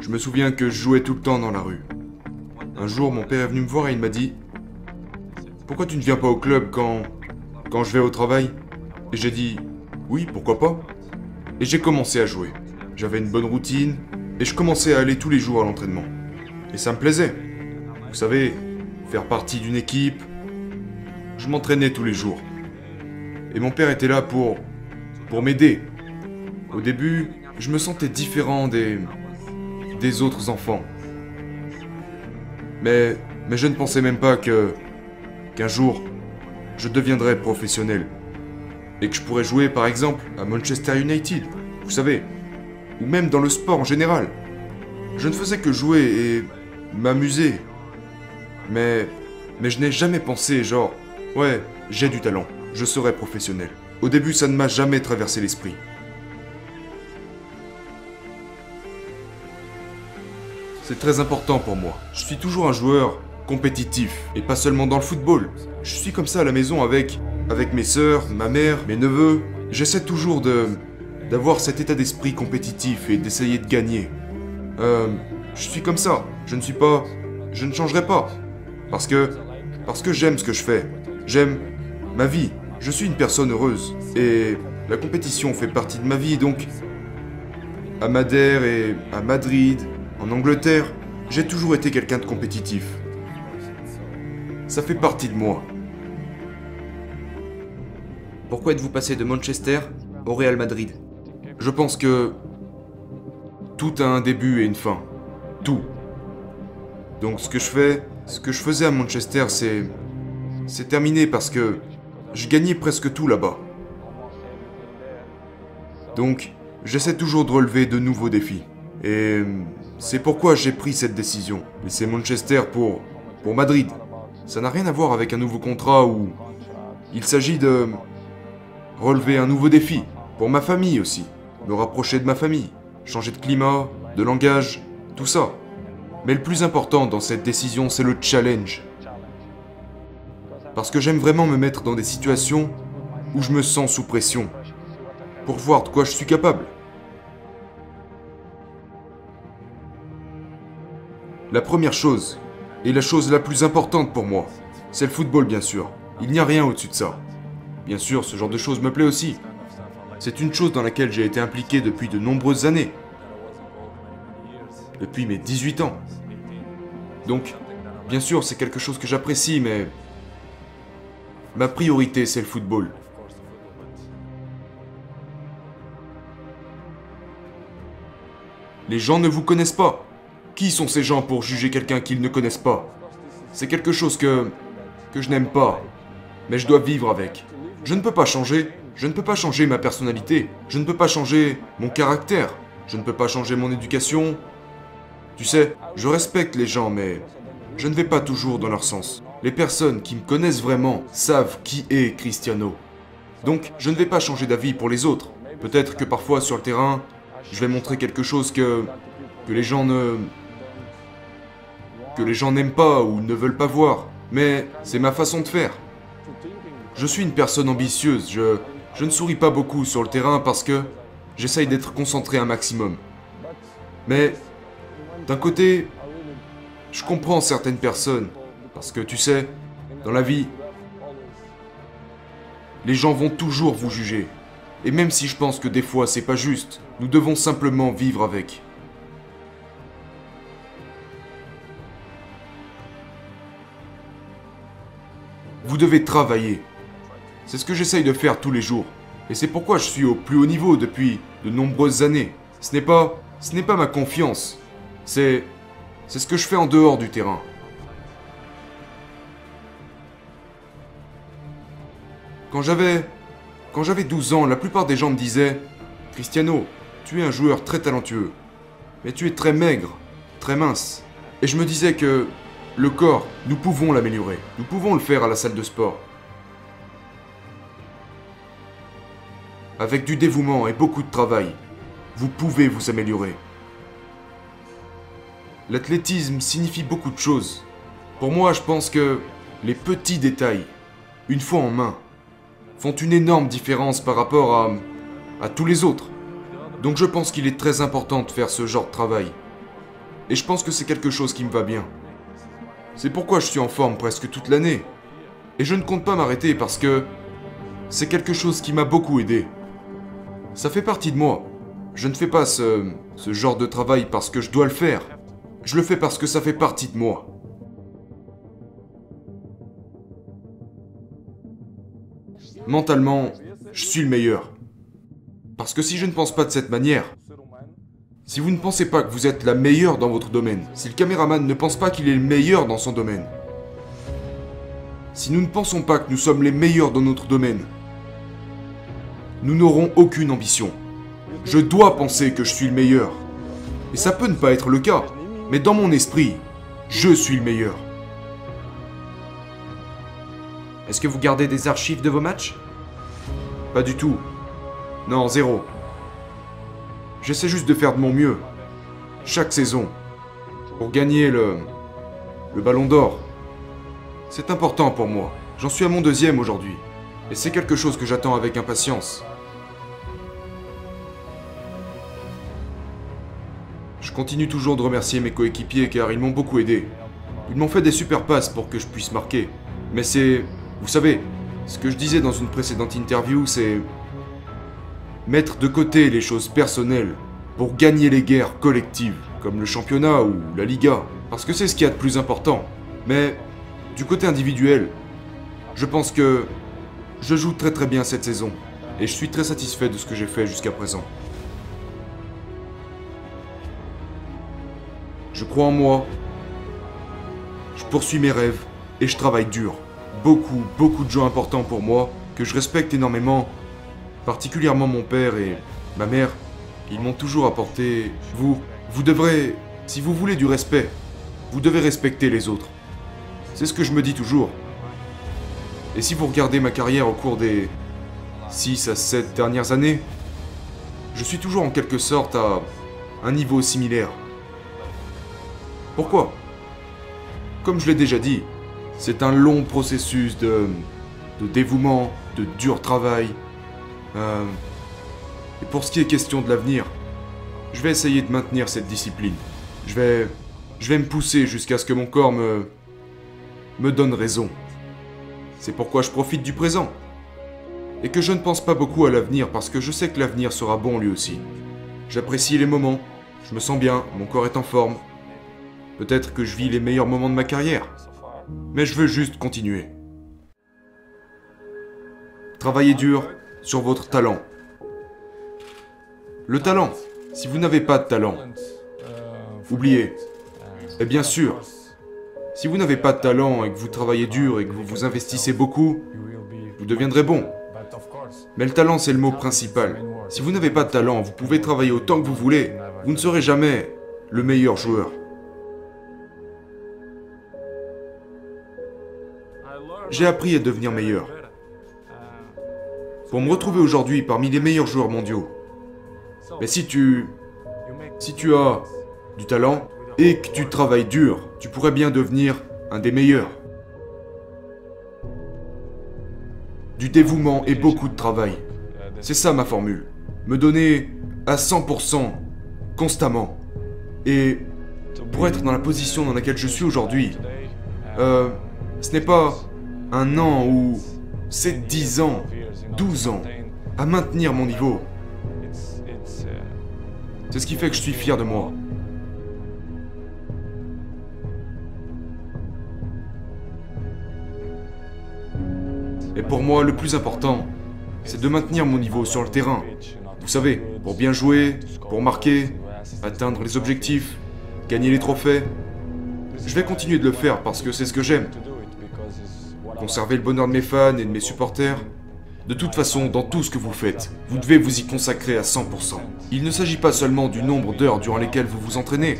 Je me souviens que je jouais tout le temps dans la rue. Un jour, mon père est venu me voir et il m'a dit Pourquoi tu ne viens pas au club quand. quand je vais au travail? Et j'ai dit Oui, pourquoi pas? Et j'ai commencé à jouer. J'avais une bonne routine et je commençais à aller tous les jours à l'entraînement. Et ça me plaisait. Vous savez, faire partie d'une équipe. Je m'entraînais tous les jours. Et mon père était là pour. pour m'aider. Au début, je me sentais différent des. autres enfants. Mais. mais je ne pensais même pas que. qu'un jour, je deviendrais professionnel. Et que je pourrais jouer par exemple à Manchester United. Vous savez. Ou même dans le sport en général. Je ne faisais que jouer et m'amuser. Mais. Mais je n'ai jamais pensé, genre, ouais, j'ai du talent, je serai professionnel. Au début, ça ne m'a jamais traversé l'esprit. C'est très important pour moi. Je suis toujours un joueur compétitif, et pas seulement dans le football. Je suis comme ça à la maison avec, avec mes sœurs, ma mère, mes neveux. J'essaie toujours de d'avoir cet état d'esprit compétitif et d'essayer de gagner. Euh, je suis comme ça. Je ne suis pas, je ne changerai pas, parce que, parce que j'aime ce que je fais. J'aime ma vie. Je suis une personne heureuse et la compétition fait partie de ma vie, donc à Madère et à Madrid, en Angleterre, j'ai toujours été quelqu'un de compétitif. Ça fait partie de moi. Pourquoi êtes-vous passé de Manchester au Real Madrid? Je pense que tout a un début et une fin. Tout. Donc ce que je fais, ce que je faisais à Manchester, c'est c'est terminé parce que je gagnais presque tout là-bas. Donc, j'essaie toujours de relever de nouveaux défis. Et c'est pourquoi j'ai pris cette décision. Laisser Manchester pour Madrid. Ça n'a rien à voir avec un nouveau contrat ou il s'agit de relever un nouveau défi pour ma famille aussi, me rapprocher de ma famille, changer de climat, de langage, tout ça. Mais le plus important dans cette décision, c'est le challenge. Parce que j'aime vraiment me mettre dans des situations où je me sens sous pression, pour voir de quoi je suis capable. La première chose, et la chose la plus importante pour moi, c'est le football bien sûr. Il n'y a rien au-dessus de ça. Bien sûr, ce genre de choses me plaît aussi. C'est une chose dans laquelle j'ai été impliqué depuis de nombreuses années. Depuis mes 18 ans. Donc, bien sûr, c'est quelque chose que j'apprécie, mais... Ma priorité, c'est le football. Les gens ne vous connaissent pas. Qui sont ces gens pour juger quelqu'un qu'ils ne connaissent pas? C'est quelque chose que... que je n'aime pas. Mais je dois vivre avec. Je ne peux pas changer. Je ne peux pas changer ma personnalité. Je ne peux pas changer mon caractère. Je ne peux pas changer mon éducation. Tu sais, je respecte les gens, mais je ne vais pas toujours dans leur sens. Les personnes qui me connaissent vraiment savent qui est Cristiano. Donc, je ne vais pas changer d'avis pour les autres. Peut-être que parfois sur le terrain, je vais montrer quelque chose que que les gens ne que les gens n'aiment pas ou ne veulent pas voir, mais c'est ma façon de faire. Je suis une personne ambitieuse, je ne souris pas beaucoup sur le terrain parce que j'essaye d'être concentré un maximum. Mais d'un côté, je comprends certaines personnes parce que tu sais, dans la vie, les gens vont toujours vous juger. Et même si je pense que des fois c'est pas juste, nous devons simplement vivre avec. Vous devez travailler. C'est ce que j'essaye de faire tous les jours. Et c'est pourquoi je suis au plus haut niveau depuis de nombreuses années. Ce n'est pas ce n'est pas ma confiance. C'est c'est ce que je fais en dehors du terrain. Quand j'avais quand j'avais 12 ans, la plupart des gens me disaient Cristiano, tu es un joueur très talentueux, mais tu es très maigre, très mince. Et je me disais que le corps, nous pouvons l'améliorer. Nous pouvons le faire à la salle de sport. Avec du dévouement et beaucoup de travail, vous pouvez vous améliorer. L'athlétisme signifie beaucoup de choses. Pour moi, je pense que les petits détails, une fois en main, font une énorme différence par rapport à, à tous les autres. Donc je pense qu'il est très important de faire ce genre de travail. Et je pense que c'est quelque chose qui me va bien. C'est pourquoi je suis en forme presque toute l'année. Et je ne compte pas m'arrêter parce que c'est quelque chose qui m'a beaucoup aidé. Ça fait partie de moi. Je ne fais pas ce, ce genre de travail parce que je dois le faire. Je le fais parce que ça fait partie de moi. Mentalement, je suis le meilleur. Parce que si je ne pense pas de cette manière, si vous ne pensez pas que vous êtes la meilleure dans votre domaine, si le caméraman ne pense pas qu'il est le meilleur dans son domaine, si nous ne pensons pas que nous sommes les meilleurs dans notre domaine, nous n'aurons aucune ambition. Je dois penser que je suis le meilleur. Et ça peut ne pas être le cas, mais dans mon esprit, je suis le meilleur. Est-ce que vous gardez des archives de vos matchs? Pas du tout. Non, zéro. J'essaie juste de faire de mon mieux. Chaque saison. Pour gagner le... le ballon d'or. C'est important pour moi. J'en suis à mon deuxième aujourd'hui. Et c'est quelque chose que j'attends avec impatience. Je continue toujours de remercier mes coéquipiers car ils m'ont beaucoup aidé. Ils m'ont fait des super passes pour que je puisse marquer. Mais c'est... Vous savez, ce que je disais dans une précédente interview, c'est... Mettre de côté les choses personnelles pour gagner les guerres collectives, comme le championnat ou la Liga, parce que c'est ce qu'il y a de plus important. Mais, du côté individuel, je pense que je joue très très bien cette saison, et je suis très satisfait de ce que j'ai fait jusqu'à présent. Je crois en moi, je poursuis mes rêves, et je travaille dur. Beaucoup, beaucoup de gens importants pour moi, que je respecte énormément, particulièrement mon père et ma mère, ils m'ont toujours apporté... Vous, vous devrez... Si vous voulez du respect, vous devez respecter les autres. C'est ce que je me dis toujours. Et si vous regardez ma carrière au cours des 6 à 7 dernières années, je suis toujours en quelque sorte à un niveau similaire. Pourquoi? Comme je l'ai déjà dit, c'est un long processus de, de dévouement, de dur travail. Euh, et pour ce qui est question de l'avenir, je vais essayer de maintenir cette discipline. Je vais, je vais me pousser jusqu'à ce que mon corps me, me donne raison. C'est pourquoi je profite du présent. Et que je ne pense pas beaucoup à l'avenir parce que je sais que l'avenir sera bon lui aussi. J'apprécie les moments, je me sens bien, mon corps est en forme. Peut-être que je vis les meilleurs moments de ma carrière. Mais je veux juste continuer. Travaillez dur sur votre talent. Le talent. Si vous n'avez pas de talent, oubliez. Et bien sûr, si vous n'avez pas de talent et que vous travaillez dur et que vous vous investissez beaucoup, vous deviendrez bon. Mais le talent, c'est le mot principal. Si vous n'avez pas de talent, vous pouvez travailler autant que vous voulez. Vous ne serez jamais le meilleur joueur. J'ai appris à devenir meilleur. Pour me retrouver aujourd'hui parmi les meilleurs joueurs mondiaux. Mais si tu... Si tu as du talent et que tu travailles dur, tu pourrais bien devenir un des meilleurs. Du dévouement et beaucoup de travail. C'est ça ma formule. Me donner à 100%, constamment. Et pour être dans la position dans laquelle je suis aujourd'hui, euh, ce n'est pas un an ou c'est 10 ans, 12 ans à maintenir mon niveau. C'est ce qui fait que je suis fier de moi. Et pour moi, le plus important, c'est de maintenir mon niveau sur le terrain. Vous savez, pour bien jouer, pour marquer, atteindre les objectifs, gagner les trophées. Je vais continuer de le faire parce que c'est ce que j'aime. Conserver le bonheur de mes fans et de mes supporters. De toute façon, dans tout ce que vous faites, vous devez vous y consacrer à 100%. Il ne s'agit pas seulement du nombre d'heures durant lesquelles vous vous entraînez,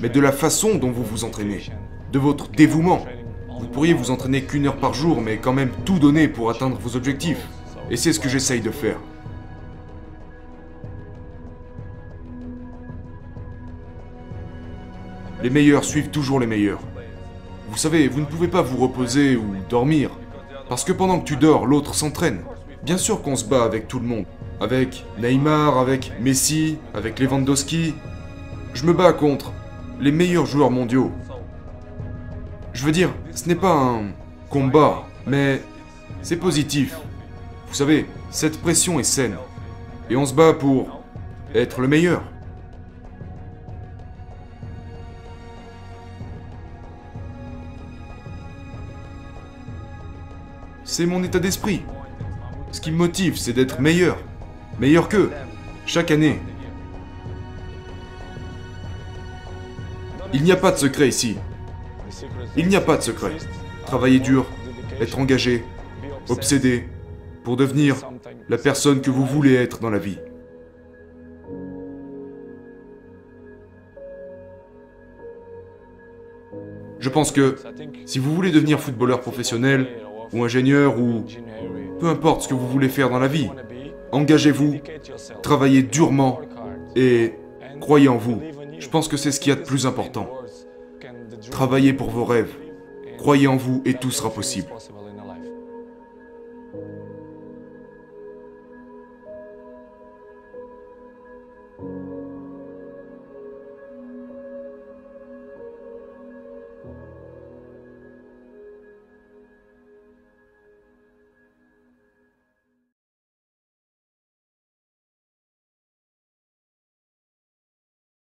mais de la façon dont vous vous entraînez, de votre dévouement. Vous pourriez vous entraîner qu'une heure par jour, mais quand même tout donner pour atteindre vos objectifs. Et c'est ce que j'essaye de faire. Les meilleurs suivent toujours les meilleurs. Vous savez, vous ne pouvez pas vous reposer ou dormir, parce que pendant que tu dors, l'autre s'entraîne. Bien sûr qu'on se bat avec tout le monde. Avec Neymar, avec Messi, avec Lewandowski. Je me bats contre les meilleurs joueurs mondiaux. Je veux dire, ce n'est pas un combat, mais c'est positif. Vous savez, cette pression est saine. Et on se bat pour être le meilleur. C'est mon état d'esprit. Ce qui me motive, c'est d'être meilleur. Meilleur qu'eux. Chaque année. Il n'y a pas de secret ici. Il n'y a pas de secret. Travailler dur, être engagé, obsédé, pour devenir la personne que vous voulez être dans la vie. Je pense que si vous voulez devenir footballeur professionnel, ou ingénieur, ou peu importe ce que vous voulez faire dans la vie, engagez-vous, travaillez durement et croyez en vous. Je pense que c'est ce qu'il y a de plus important. Travaillez pour vos rêves, croyez en vous et tout sera possible.